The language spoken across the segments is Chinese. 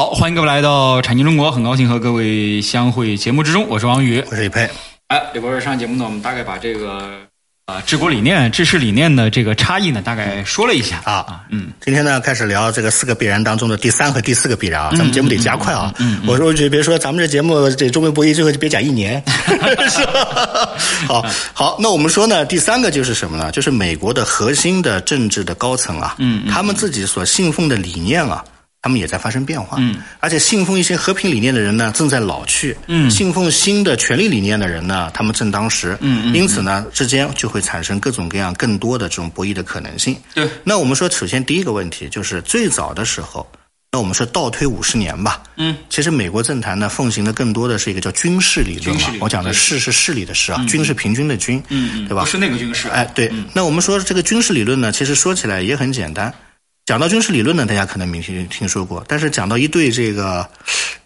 好，欢迎各位来到产经中国，很高兴和各位相会节目之中，我是王宇，我是李佩。哎，李博士，上节目呢，我们大概把这个啊治国理念、治世理念的这个差异呢，大概说了一下啊啊，嗯，今天呢开始聊这个四个必然当中的第三和第四个必然啊，咱们节目得加快啊。嗯，我说我就别说咱们这节目这中美博弈最后就别讲一年，是吧？好好，那我们说呢，第三个就是什么呢？就是美国的核心的政治的高层啊，嗯，他们自己所信奉的理念啊。他们也在发生变化，嗯，而且信奉一些和平理念的人呢，正在老去，嗯，信奉新的权力理念的人呢，他们正当时，嗯，因此呢，之间就会产生各种各样更多的这种博弈的可能性。对，那我们说，首先第一个问题就是最早的时候，那我们说倒推五十年吧，嗯，其实美国政坛呢奉行的更多的是一个叫军事理论嘛，我讲的势是势力的势啊，军是平均的军，嗯，对吧？不是那个军事，哎，对，那我们说这个军事理论呢，其实说起来也很简单。讲到军事理论呢，大家可能没听听说过，但是讲到一对这个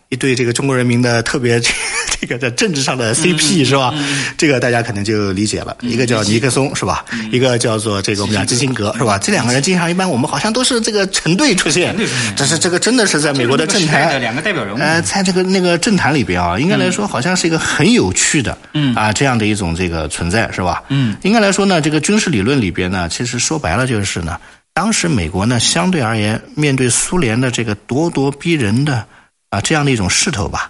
一对这个中国人民的特别 这个在政治上的 CP 是吧？这个大家可能就理解了。一个叫尼克松是吧？一个叫做这个我们讲基辛格是吧？这两个人经常一般我们好像都是这个成对出现，但是这个真的是在美国的政坛两个代表人物，呃，在这个那个政坛里边啊，应该来说好像是一个很有趣的，嗯啊这样的一种这个存在是吧？嗯，应该来说呢，这个军事理论里边呢，其实说白了就是呢。当时美国呢，相对而言，面对苏联的这个咄咄逼人的啊这样的一种势头吧，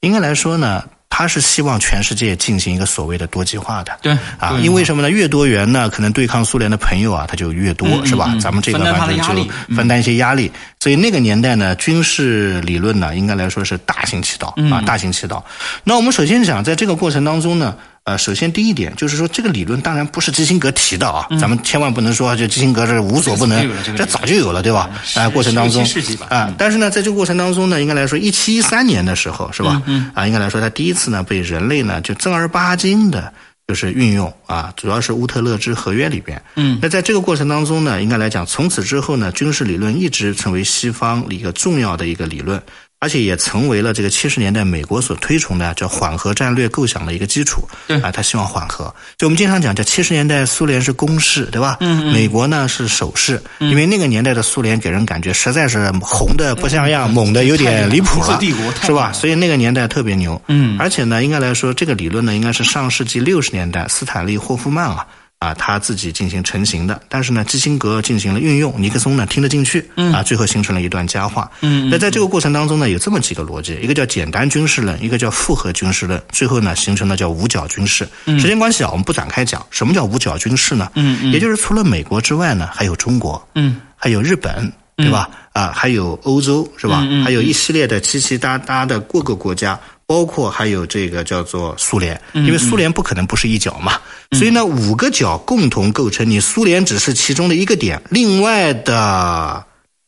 应该来说呢，他是希望全世界进行一个所谓的多极化的。对啊，因为什么呢？越多元呢，可能对抗苏联的朋友啊，他就越多，是吧？咱们这个反正就分担一些压力。所以那个年代呢，军事理论呢，应该来说是大行其道啊，大行其道。那我们首先讲，在这个过程当中呢。呃，首先第一点就是说，这个理论当然不是基辛格提的啊，咱们千万不能说就基辛格是无所不能，这早就有了，对吧？啊，过程当中啊，但是呢，在这个过程当中呢，应该来说，一七一三年的时候，是吧？啊，应该来说，他第一次呢被人类呢就正儿八经的，就是运用啊，主要是乌特勒支合约里边。嗯，那在这个过程当中呢，应该来讲，从此之后呢，军事理论一直成为西方一个重要的一个理论。而且也成为了这个七十年代美国所推崇的叫缓和战略构想的一个基础。对啊，他希望缓和。就我们经常讲，叫七十年代苏联是攻势，对吧？嗯美国呢是守势，因为那个年代的苏联给人感觉实在是红的不像样，猛的有点离谱了，是吧？所以那个年代特别牛。嗯。而且呢，应该来说，这个理论呢，应该是上世纪六十年代斯坦利霍夫曼啊。啊，他自己进行成型的，但是呢，基辛格进行了运用，尼克松呢听得进去，啊，最后形成了一段佳话。嗯，那在这个过程当中呢，有这么几个逻辑，一个叫简单军事论，一个叫复合军事论，最后呢形成了叫五角军事。时间关系啊，我们不展开讲什么叫五角军事呢？嗯嗯，也就是除了美国之外呢，还有中国，嗯，还有日本，对吧？啊，还有欧洲，是吧？还有一系列的七七搭搭的各个国家。包括还有这个叫做苏联，因为苏联不可能不是一角嘛，所以呢，五个角共同构成你苏联只是其中的一个点，另外的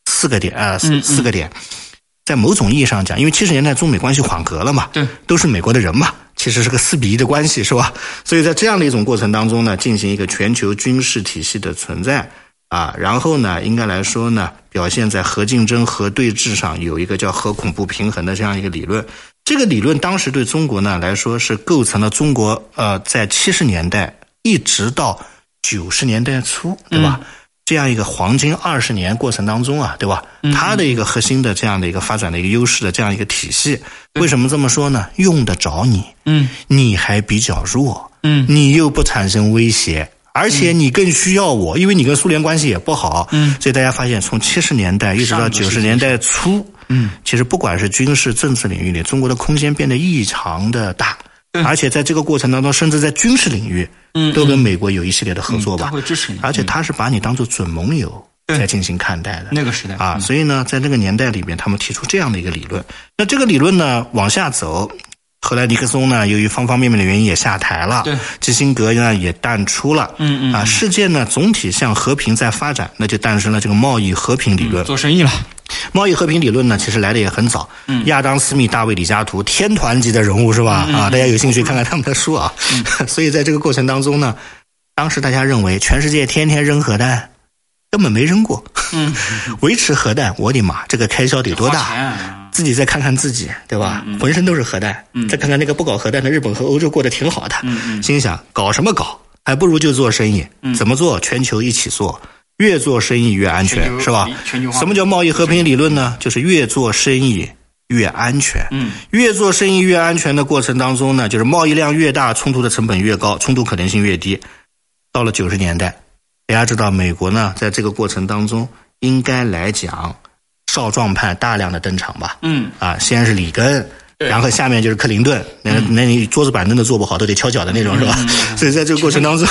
四个点啊，四四个点，在某种意义上讲，因为七十年代中美关系缓和了嘛，对，都是美国的人嘛，其实是个四比一的关系，是吧？所以在这样的一种过程当中呢，进行一个全球军事体系的存在啊，然后呢，应该来说呢，表现在核竞争、核对峙上有一个叫核恐怖平衡的这样一个理论。这个理论当时对中国呢来说是构成了中国呃在七十年代一直到九十年代初，对吧？这样一个黄金二十年过程当中啊，对吧？它的一个核心的这样的一个发展的一个优势的这样一个体系，为什么这么说呢？用得着你，嗯，你还比较弱，嗯，你又不产生威胁，而且你更需要我，因为你跟苏联关系也不好，嗯，所以大家发现从七十年代一直到九十年代初。嗯，其实不管是军事、政治领域里，中国的空间变得异常的大，而且在这个过程当中，甚至在军事领域，嗯，都跟美国有一系列的合作吧，会支持你，而且他是把你当做准盟友在进行看待的。那个时代。啊，所以呢，在那个年代里面，他们提出这样的一个理论。那这个理论呢，往下走，后来尼克松呢，由于方方面面的原因也下台了，对，基辛格呢也淡出了，嗯嗯，啊，世界呢总体向和平在发展，那就诞生了这个贸易和平理论，做生意了。贸易和平理论呢，其实来的也很早。嗯，亚当·斯密、大卫·李嘉图，天团级的人物是吧？啊，大家有兴趣看看他们的书啊。所以在这个过程当中呢，当时大家认为全世界天天扔核弹，根本没扔过。嗯，维持核弹，我的妈，这个开销得多大？自己再看看自己，对吧？浑身都是核弹。再看看那个不搞核弹的日本和欧洲，过得挺好的。心想搞什么搞？还不如就做生意。怎么做？全球一起做。越做生意越安全，是吧？什么叫贸易和平理论呢？就是越做生意越安全。嗯，越做生意越安全的过程当中呢，就是贸易量越大，冲突的成本越高，冲突可能性越低。到了九十年代，大家知道美国呢，在这个过程当中，应该来讲，少壮派大量的登场吧。嗯，啊，先是里根。然后下面就是克林顿，那那你桌子板凳都坐不好，都得敲脚的那种，是吧？所以在这个过程当中，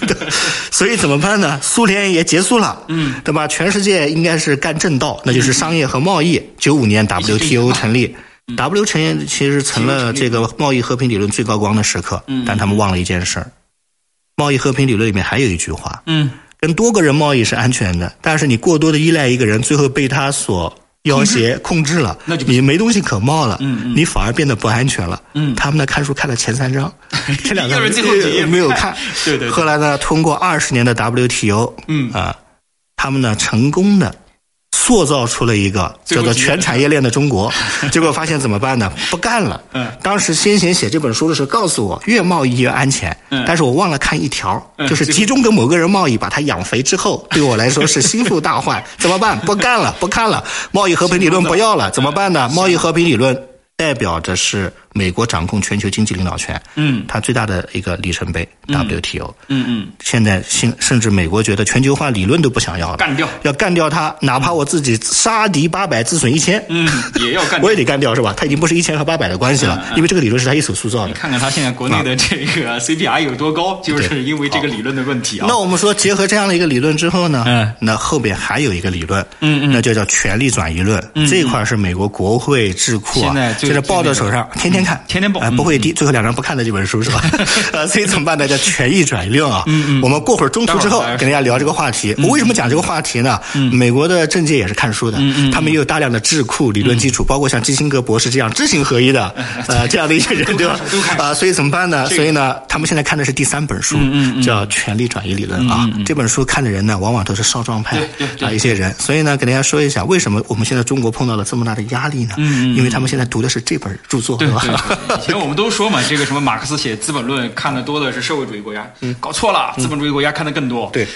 所以怎么办呢？苏联也结束了，嗯，对吧？全世界应该是干正道，那就是商业和贸易。九五年 WTO 成立，W 成立其实成了这个贸易和平理论最高光的时刻，但他们忘了一件事儿：贸易和平理论里面还有一句话，嗯，跟多个人贸易是安全的，但是你过多的依赖一个人，最后被他所。要挟控制了，那就你没东西可冒了，你反而变得不安全了。嗯，他们呢看书看了前三章，这两个最后几页没有看。对对。后来呢，通过二十年的 WTO，嗯啊，他们呢成功的。塑造出了一个叫做全产业链的中国，结果发现怎么办呢？不干了。嗯，当时先贤写这本书的时候告诉我，越贸易越安全。嗯，但是我忘了看一条，就是集中跟某个人贸易，把他养肥之后，对我来说是心腹大患。怎么办？不干了，不看了。贸易和平理论不要了，怎么办呢？贸易和平理论代表着是。美国掌控全球经济领导权，嗯，它最大的一个里程碑，WTO，嗯嗯，现在甚甚至美国觉得全球化理论都不想要了，干掉，要干掉它，哪怕我自己杀敌八百，自损一千，嗯，也要干，我也得干掉，是吧？它已经不是一千和八百的关系了，因为这个理论是他一手塑造的。你看看他现在国内的这个 CPI 有多高，就是因为这个理论的问题啊。那我们说，结合这样的一个理论之后呢，嗯，那后边还有一个理论，嗯嗯，那就叫权力转移论，这一块是美国国会智库啊，现在抱在手上，天天看，天天抱。不会低，最后两张不看的这本书是吧？呃，所以怎么办呢？叫权益转移论啊。嗯嗯。我们过会儿中途之后跟大家聊这个话题。我为什么讲这个话题呢？美国的政界也是看书的，他们也有大量的智库理论基础，包括像基辛格博士这样知行合一的 呃这样的一些人，对吧？啊，所以怎么办呢？所以呢，他们现在看的是第三本书，叫权力转移理论啊。这本书看的人呢，往往都是少壮派啊一些人。所以呢，给大家说一下，为什么我们现在中国碰到了这么大的压力呢？因为他们现在读的是这本著作，对吧？以前我们。都说嘛，这个什么马克思写《资本论》看的多的是社会主义国家，搞错了，资本主义国家看的更多。对，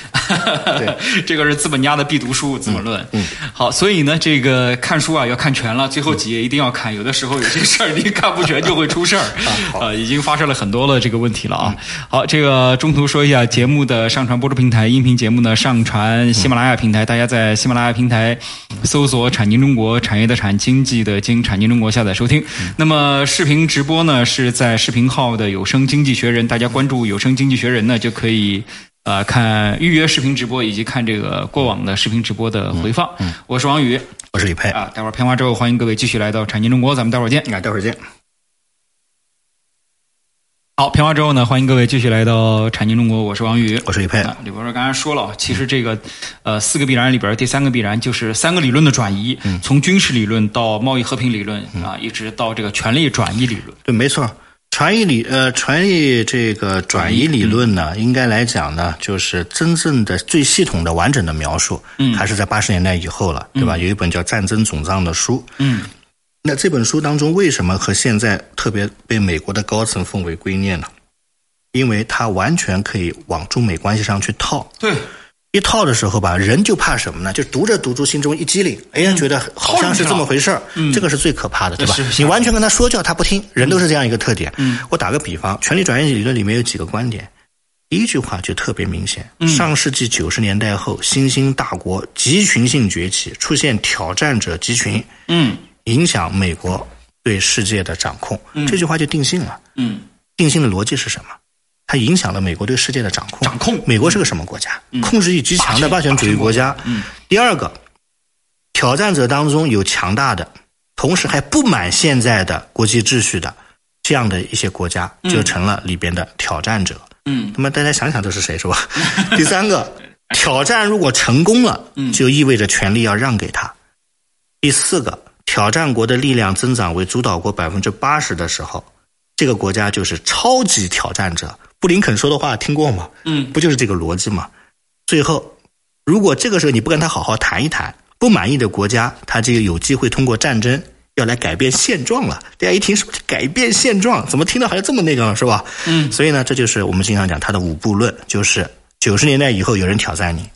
这个是资本家的必读书，《资本论》。嗯，好，所以呢，这个看书啊要看全了，最后几页一定要看。有的时候有些事儿你看不全就会出事儿。呃，已经发生了很多的这个问题了啊。好，这个中途说一下节目的上传播出平台，音频节目呢上传喜马拉雅平台，大家在喜马拉雅平台搜索“产经中国”，产业的产，经济的经，产经中国下载收听。那么视频直播呢？是在视频号的有声经济学人，大家关注有声经济学人呢，就可以呃看预约视频直播，以及看这个过往的视频直播的回放。我是王宇，我是李佩啊。待会儿片花之后，欢迎各位继续来到产经中国，咱们待会儿见。啊，待会儿见。好，片花之后呢，欢迎各位继续来到产经中国，我是王宇，我是李佩。李博士刚才说了，其实这个呃四个必然里边第三个必然就是三个理论的转移，从军事理论到贸易和平理论啊，一直到这个权力转移理论。对，没错。权益理呃，权益这个转移理论呢，应该来讲呢，就是真正的最系统的完整的描述，嗯，还是在八十年代以后了，对吧？有一本叫《战争总账》的书，嗯，那这本书当中为什么和现在特别被美国的高层奉为圭臬呢？因为它完全可以往中美关系上去套，对。一套的时候吧，人就怕什么呢？就读着读着，心中一激灵，哎呀，觉得好像是这么回事儿。这个是最可怕的，对吧？你完全跟他说教，他不听。人都是这样一个特点。我打个比方，权力转移理论里面有几个观点，第一句话就特别明显：上世纪九十年代后，新兴大国集群性崛起，出现挑战者集群，嗯，影响美国对世界的掌控。这句话就定性了。嗯，定性的逻辑是什么？它影响了美国对世界的掌控。掌控，美国是个什么国家？控制欲极强的霸权主义国家。嗯。第二个，挑战者当中有强大的，同时还不满现在的国际秩序的这样的一些国家，就成了里边的挑战者。嗯。那么大家想想，这是谁是吧？第三个，挑战如果成功了，就意味着权力要让给他。第四个，挑战国的力量增长为主导国百分之八十的时候，这个国家就是超级挑战者。布林肯说的话听过吗？嗯，不就是这个逻辑吗？最后，如果这个时候你不跟他好好谈一谈，不满意的国家，他就有机会通过战争要来改变现状了。大家一听是不是改变现状？怎么听到好像这么那个了，是吧？嗯，所以呢，这就是我们经常讲他的五步论，就是九十年代以后有人挑战你。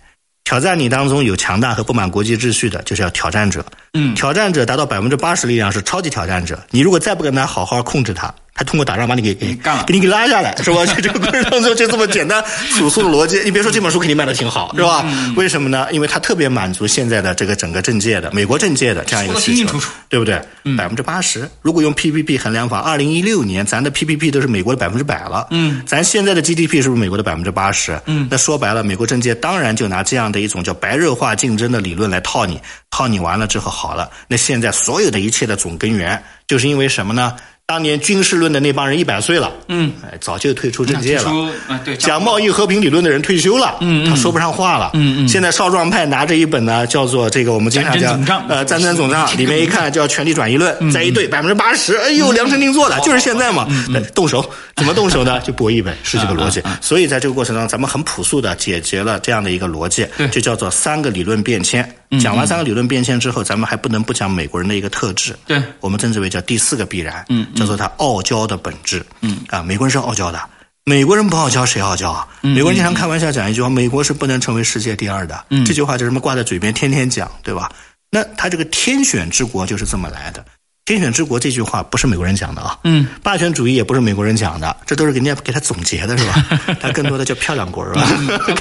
挑战你当中有强大和不满国际秩序的，就是要挑战者。嗯，挑战者达到百分之八十力量是超级挑战者。你如果再不跟他好好控制他。他通过打仗把你给给干了，给你给拉下来，是吧？就这个过程当中就这么简单朴素的逻辑。你别说这本书肯定卖的挺好，是吧？为什么呢？因为它特别满足现在的这个整个政界的美国政界的这样一个需求，对不对？百分之八十，如果用 PPP 衡量法，二零一六年咱的 PPP 都是美国的百分之百了。嗯，咱现在的 GDP 是不是美国的百分之八十？嗯，那说白了，美国政界当然就拿这样的一种叫白热化竞争的理论来套你，套你完了之后好了，那现在所有的一切的总根源就是因为什么呢？当年军事论的那帮人一百岁了，嗯，哎，早就退出政界了。啊，对，讲贸易和平理论的人退休了，嗯他说不上话了，嗯嗯。现在少壮派拿着一本呢，叫做这个我们经常讲呃战争总账，里面一看叫权力转移论，再一对百分之八十，哎呦量身定做的，就是现在嘛。动手。怎么动手呢？就博弈呗，是这个逻辑。所以在这个过程当中，咱们很朴素的解决了这样的一个逻辑，就叫做三个理论变迁。讲完三个理论变迁之后，咱们还不能不讲美国人的一个特质，对我们称之为叫第四个必然，叫做他傲娇的本质。嗯啊，美国人是傲娇的，美国人不傲娇谁傲娇啊？美国人经常开玩笑讲一句话：美国是不能成为世界第二的。这句话就这么挂在嘴边，天天讲，对吧？那他这个天选之国就是这么来的。天选之国这句话不是美国人讲的啊，嗯，霸权主义也不是美国人讲的，这都是人家给他总结的，是吧？他更多的叫漂亮国，是吧？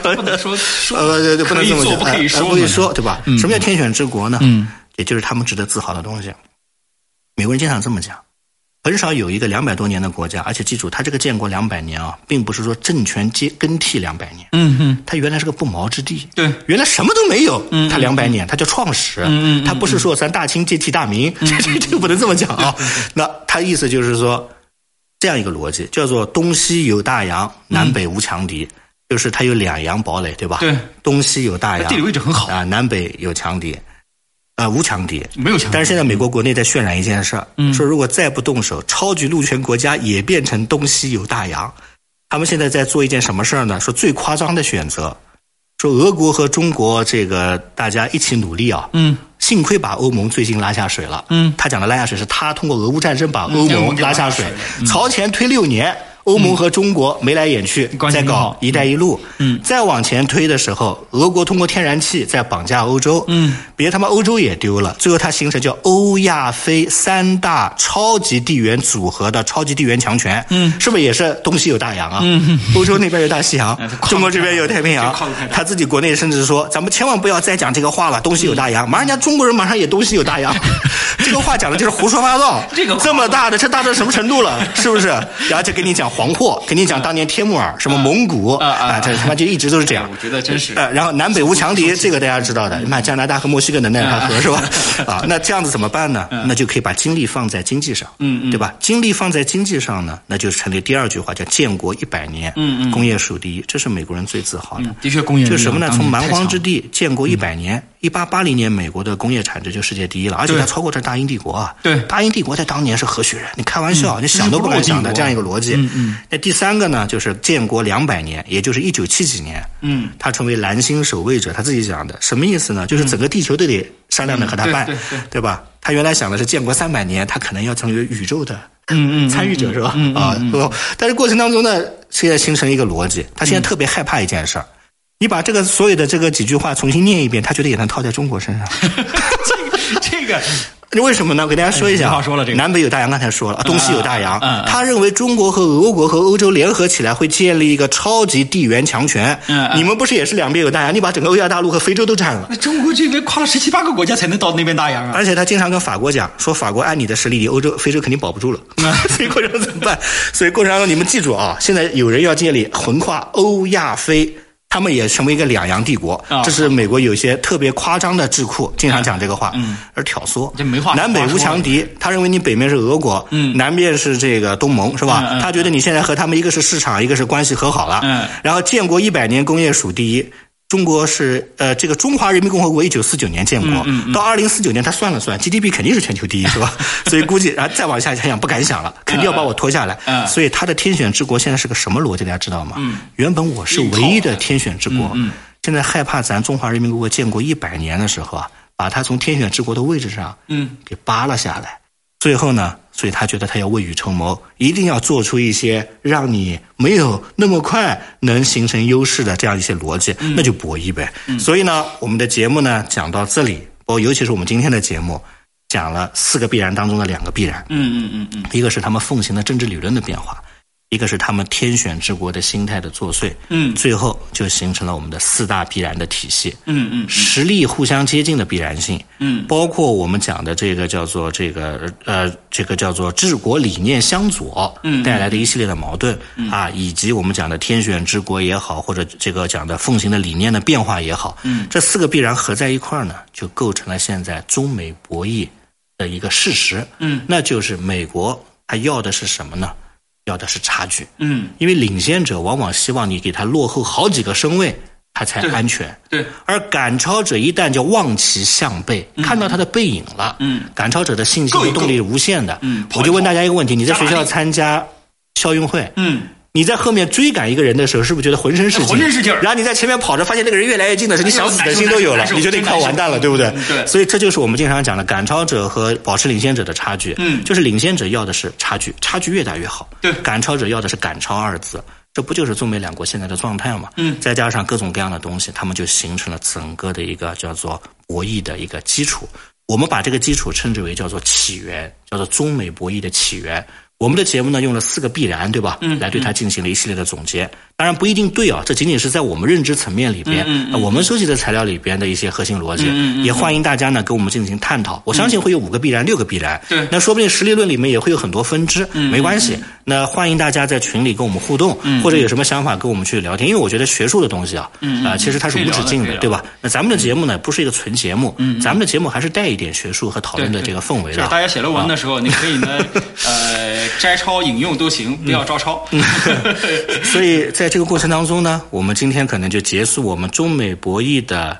不能说 呃，不能这么讲，不可以说，不可以说，对吧？什么叫天选之国呢？嗯，也就是他们值得自豪的东西。美国人经常这么讲。很少有一个两百多年的国家，而且记住，他这个建国两百年啊，并不是说政权接更替两百年。嗯嗯，他原来是个不毛之地。对，原来什么都没有。嗯，他两百年，他叫创始。嗯嗯，他不是说咱大清接替大明，这 这这个不能这么讲啊。那他意思就是说，这样一个逻辑，叫做东西有大洋，南北无强敌，就是它有两洋堡垒，对吧？对，东西有大洋，地理位置很好啊，南北有强敌。啊，无强敌，没有强敌。但是现在美国国内在渲染一件事儿，嗯、说如果再不动手，超级陆权国家也变成东西有大洋。他们现在在做一件什么事儿呢？说最夸张的选择，说俄国和中国这个大家一起努力啊。嗯。幸亏把欧盟最近拉下水了。嗯。他讲的拉下水是他通过俄乌战争把欧盟拉下水，嗯、朝前推六年。欧盟和中国眉来眼去，在搞“一带一路”。嗯，再往前推的时候，俄国通过天然气在绑架欧洲。嗯，别他妈欧洲也丢了。最后它形成叫欧亚非三大超级地缘组合的超级地缘强权。嗯，是不是也是东西有大洋啊？嗯，欧洲那边有大西洋，中国这边有太平洋。他他自己国内甚至说，咱们千万不要再讲这个话了，东西有大洋。马上人家中国人马上也东西有大洋。这个话讲的就是胡说八道。这个这么大的，这大到什么程度了？是不是？然后就给你讲黄祸，给你讲。当年天木儿什么蒙古啊，这他妈就一直都是这样。我觉得真是。呃，然后南北无强敌，这个大家知道的。你看加拿大和墨西哥能奈尔河是吧？啊，那这样子怎么办呢？那就可以把精力放在经济上，嗯嗯，对吧？精力放在经济上呢，那就成立第二句话，叫建国一百年，嗯嗯，工业数第一，这是美国人最自豪的。的确，工业就什么呢？从蛮荒之地建国一百年，一八八零年美国的工业产值就世界第一了，而且它超过这大英帝国啊。对，大英帝国在当年是何许人？你开玩笑，你想都不敢想的这样一个逻辑。嗯嗯。那第三个呢，就是建国两百年，也就是一九七几年，嗯，他成为蓝星守卫者，他自己讲的，什么意思呢？就是整个地球都得商量着和他办，对对对吧？他原来想的是建国三百年，他可能要成为宇宙的嗯嗯参与者，是吧？啊，但是过程当中呢，现在形成一个逻辑，他现在特别害怕一件事儿，你把这个所有的这个几句话重新念一遍，他觉得也能套在中国身上。这 个这个。为什么呢？我给大家说一下。话说了，这个南北有大洋，刚才说了，东西有大洋。嗯，他认为中国和俄国和欧洲联合起来会建立一个超级地缘强权。嗯，你们不是也是两边有大洋？你把整个欧亚大陆和非洲都占了。那中国这边跨了十七八个国家才能到那边大洋啊！而且他经常跟法国讲，说法国按你的实力，你欧洲、非洲肯定保不住了。所以过程中怎么办？所以过程当中你们记住啊，现在有人要建立横跨欧亚非。他们也成为一个两洋帝国，这是美国有些特别夸张的智库经常讲这个话，嗯，而挑唆。这没话。南北无强敌，他认为你北面是俄国，嗯，南面是这个东盟，是吧？他觉得你现在和他们一个是市场，一个是关系和好了，嗯。然后建国一百年，工业数第一。中国是呃，这个中华人民共和国一九四九年建国，嗯嗯、到二零四九年他算了算，GDP 肯定是全球第一，是吧？所以估计然后再往下想想不敢想了，肯定要把我拖下来。嗯、所以他的天选之国现在是个什么逻辑？大家知道吗？嗯、原本我是唯一的天选之国，嗯、现在害怕咱中华人民共和国建国一百年的时候啊，把他从天选之国的位置上嗯给扒了下来。最后呢，所以他觉得他要未雨绸缪，一定要做出一些让你没有那么快能形成优势的这样一些逻辑，那就博弈呗。所以呢，我们的节目呢讲到这里，哦，尤其是我们今天的节目讲了四个必然当中的两个必然，嗯嗯嗯嗯，一个是他们奉行的政治理论的变化。一个是他们天选之国的心态的作祟，嗯，最后就形成了我们的四大必然的体系，嗯嗯，实力互相接近的必然性，嗯，包括我们讲的这个叫做这个呃这个叫做治国理念相左，嗯，带来的一系列的矛盾，啊，以及我们讲的天选之国也好，或者这个讲的奉行的理念的变化也好，嗯，这四个必然合在一块儿呢，就构成了现在中美博弈的一个事实，嗯，那就是美国它要的是什么呢？要的是差距，嗯，因为领先者往往希望你给他落后好几个身位，他才安全。对，而赶超者一旦就望其项背，看到他的背影了，嗯，赶超者的信心和动力是无限的。嗯，我就问大家一个问题：你在学校参加校运会，嗯。你在后面追赶一个人的时候，是不是觉得浑身是劲？浑身是劲儿。然后你在前面跑着，发现那个人越来越近的时候，你想死的心都有了，你觉得你快完蛋了，对不对？对。所以这就是我们经常讲的赶超者和保持领先者的差距。嗯。就是领先者要的是差距，差距越大越好。对。赶超者要的是赶超二字，这不就是中美两国现在的状态吗？嗯。再加上各种各样的东西，他们就形成了整个的一个叫做博弈的一个基础。我们把这个基础称之为叫做起源，叫做中美博弈的起源。我们的节目呢用了四个必然，对吧？嗯，来对它进行了一系列的总结。当然不一定对啊，这仅仅是在我们认知层面里边，嗯我们收集的材料里边的一些核心逻辑。嗯也欢迎大家呢跟我们进行探讨。我相信会有五个必然，六个必然。对，那说不定实力论里面也会有很多分支。嗯，没关系。那欢迎大家在群里跟我们互动，或者有什么想法跟我们去聊天。因为我觉得学术的东西啊，啊，其实它是无止境的，对吧？那咱们的节目呢，不是一个纯节目，咱们的节目还是带一点学术和讨论的这个氛围的。大家写论文的时候，你可以呢，呃，摘抄引用。都行，不要照抄。所以在这个过程当中呢，我们今天可能就结束我们中美博弈的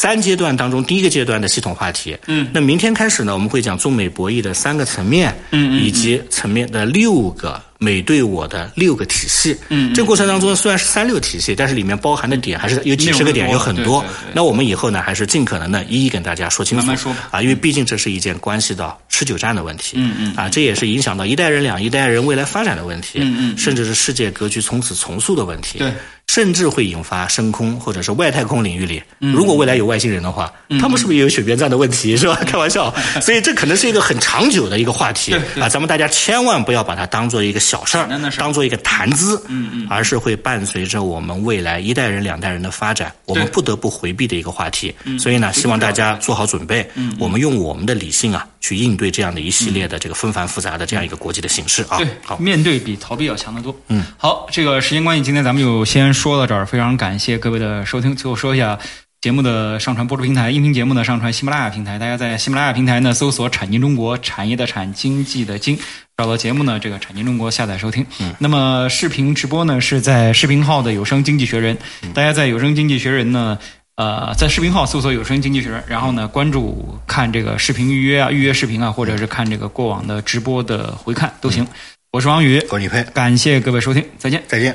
三阶段当中第一个阶段的系统话题。嗯，那明天开始呢，我们会讲中美博弈的三个层面，嗯以及层面的六个。美对我的六个体系，嗯，这个过程当中虽然是三六体系，但是里面包含的点还是有几十个点，有很多。那我们以后呢，还是尽可能的一一跟大家说清楚，慢慢说啊，因为毕竟这是一件关系到持久战的问题，嗯嗯，啊，这也是影响到一代人、两一代人未来发展的问题，嗯嗯，甚至是世界格局从此重塑的问题，对，甚至会引发深空或者是外太空领域里，嗯。如果未来有外星人的话，他们是不是也有血边站的问题，是吧？开玩笑，所以这可能是一个很长久的一个话题啊，咱们大家千万不要把它当做一个小事儿，当。做一个谈资，嗯嗯，而是会伴随着我们未来一代人、两代人的发展，我们不得不回避的一个话题。所以呢，希望大家做好准备，嗯，我们用我们的理性啊，去应对这样的一系列的这个纷繁复杂的这样一个国际的形势啊。对，好，面对比逃避要强得多。嗯，好，这个时间关系，今天咱们就先说到这儿，非常感谢各位的收听。最后说一下。节目的上传播出平台，音频节目呢上传喜马拉雅平台，大家在喜马拉雅平台呢搜索“产经中国”，产业的产，经济的经，找到节目呢，这个产经中国下载收听。嗯，那么视频直播呢是在视频号的有声经济学人，大家在有声经济学人呢，呃，在视频号搜索有声经济学人，然后呢关注看这个视频预约啊，预约视频啊，或者是看这个过往的直播的回看都行。我是王宇，我是李佩，感谢各位收听，再见，再见。